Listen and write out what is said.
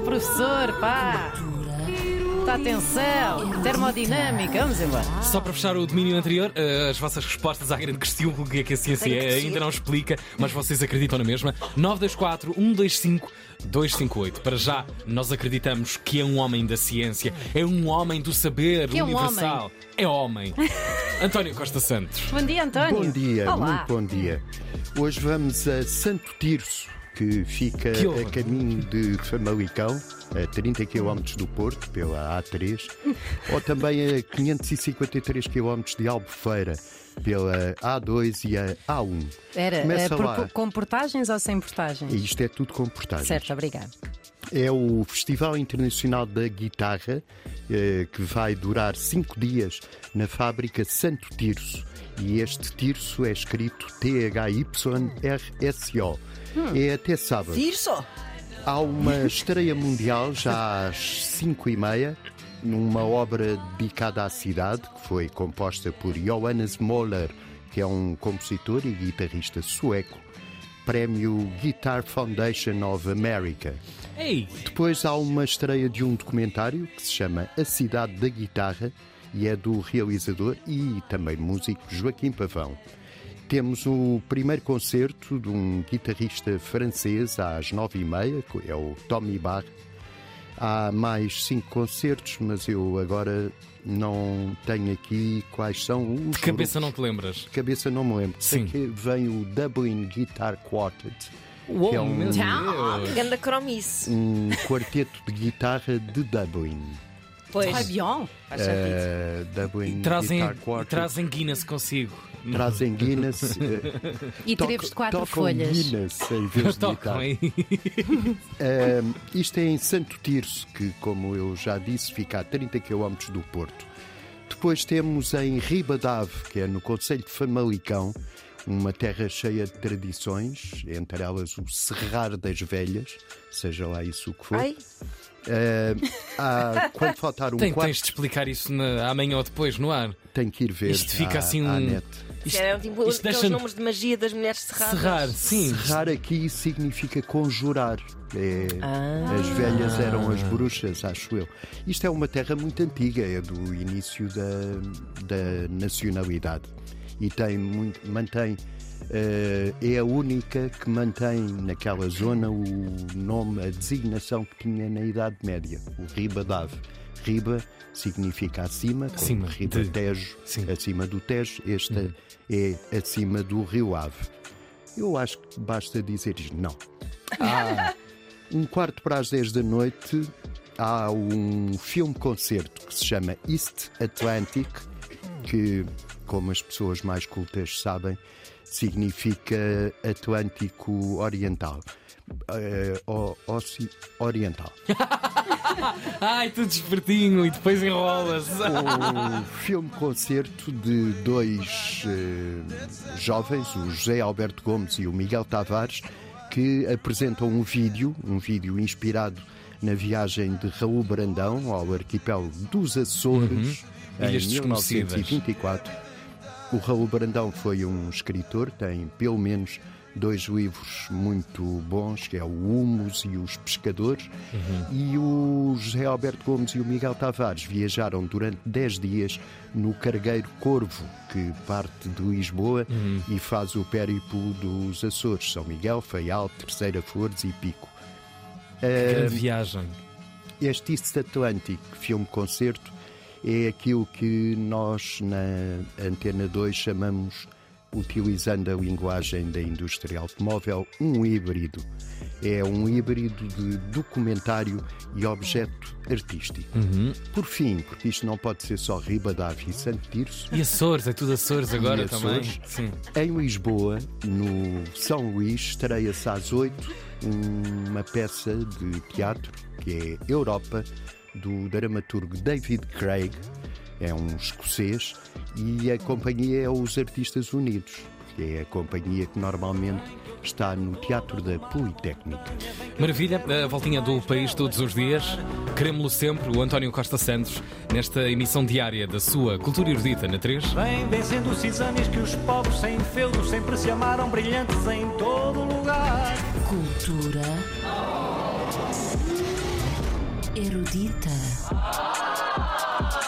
professor, pá! Muita atenção! Termodinâmica, vamos embora. Só para fechar o domínio anterior, eh, as vossas respostas à grande questão que é que a ciência é, ainda não explica, mas vocês acreditam na mesma. 924 125 258. Para já, nós acreditamos que é um homem da ciência, é um homem do saber Que é um universal. É homem. António Costa Santos. Bom dia, António. Bom dia, Olá. muito bom dia. Hoje vamos a Santo Tirso, que fica Que a caminho de Famalicão, a 30 km do Porto, pela A3, ou também a 553 km de Albufeira, pela A2 e a A1. Era Começa eh, por- lá. com portagens ou sem portagens? Isto é tudo com portagens. Certo, obrigado. É o Festival Internacional da Guitarra, eh, que vai durar cinco dias na fábrica Santo Tirso. E este Tirso é escrito T-H-Y-R-S-O. É até sábado. Tirso? Há uma estreia mundial já às 5 e meia, numa obra dedicada à cidade, que foi composta por Johannes Moller, que é um compositor e guitarrista sueco, prémio Guitar Foundation of America. Ei! Depois há uma estreia de um documentário que se chama A Cidade da Guitarra e é do realizador e também músico Joaquim Pavão. Temos o primeiro concerto de um guitarrista francês às nove e meia, é o Tommy Barr. Há mais cinco concertos, mas eu agora não tenho aqui quais são os. De cabeça grupos. não te lembras? De cabeça não me lembro. Sei Sim. que vem o Dublin Guitar Quartet, Uou, que é um, meu Deus. Ganda cromice. um quarteto de guitarra de Dublin. Pois. Faz sentido. Eh, Dublin Trazem, Guitar Quartet. trazem Guinness consigo. Trazem Guinness. eh, E treves de quatro tocam folhas. Guinness em vez de Tocam guitarra. aí. Eh, isto é em Santo Tirso, que, como eu já disse, fica a 30 km do Porto. Depois temos em Ribadave, que é no Conselho de Famalicão, uma terra cheia de tradições, entre elas o Serrar das Velhas, seja lá isso o que for. Ai, Eh, há- quando faltar um Tem, quarto, tens de explicar isso na- amanhã ou depois no ar. tem que ir ver Isto fica à- assim um- net. Isto, eram tipo isto aqueles deixa nomes de magia das mulheres cerradas. serrar, sim. Serrar aqui significa conjurar. É, Ah. As velhas eram as bruxas, acho eu. Isto é uma terra muito antiga, é do início da, da nacionalidade. E tem muito, mantém, eh, é a única que mantém naquela zona o nome, a designação que tinha na Idade Média, o Ribadave. Riba significa acima, Acima Riba de- Tejo, sim. acima do Tejo, esta é acima do Rio Ave. Eu acho que basta dizer isto. Não. Há um quarto para as 10 da noite há um filme-concerto que se chama East Atlantic, que, como as pessoas mais cultas sabem, significa Atlântico Oriental. Eh, o- oci- oriental. Ai, tudo espertinho e depois enrolas. o filme-concerto de dois eh, jovens, o José Alberto Gomes e o Miguel Tavares, que apresentam um vídeo, um vídeo inspirado na viagem de Raul Brandão ao arquipélago dos Açores em Ilhas Desconhecidas. 1924. O Raul Brandão foi um escritor, tem pelo menos dois livros muito bons, que é o Humus e os Pescadores. E o José Alberto Gomes e o Miguel Tavares viajaram durante 10 dias no cargueiro Corvo, que parte de Lisboa e faz o périplo dos Açores, São Miguel, Faial, Terceira Flores e Pico. Grande viagem. Este East Atlantic filme-concerto é aquilo que nós na Antena 2 chamamos, utilizando a linguagem da indústria automóvel, um híbrido. É um híbrido de documentário e objeto artístico. Por fim, porque isto não pode ser só Ribadave e Santo Tirso, E Açores, é tudo Açores agora E também. Açores. Sim. em Lisboa, no São Luís, estreia-se às 8 uma peça de teatro que é Europa, do dramaturgo David Craig, é um escocês, e a companhia é os Artistas Unidos, que é a companhia que normalmente está no Teatro da Politécnica. Maravilha, a voltinha do país todos os dias. Queremos-lo sempre, o António Costa Santos, nesta emissão diária da sua Cultura Erudita na 3. Vem vencendo cisanes que os povos sem feudos sempre se amaram brilhantes em todo lugar. Cultura erudita.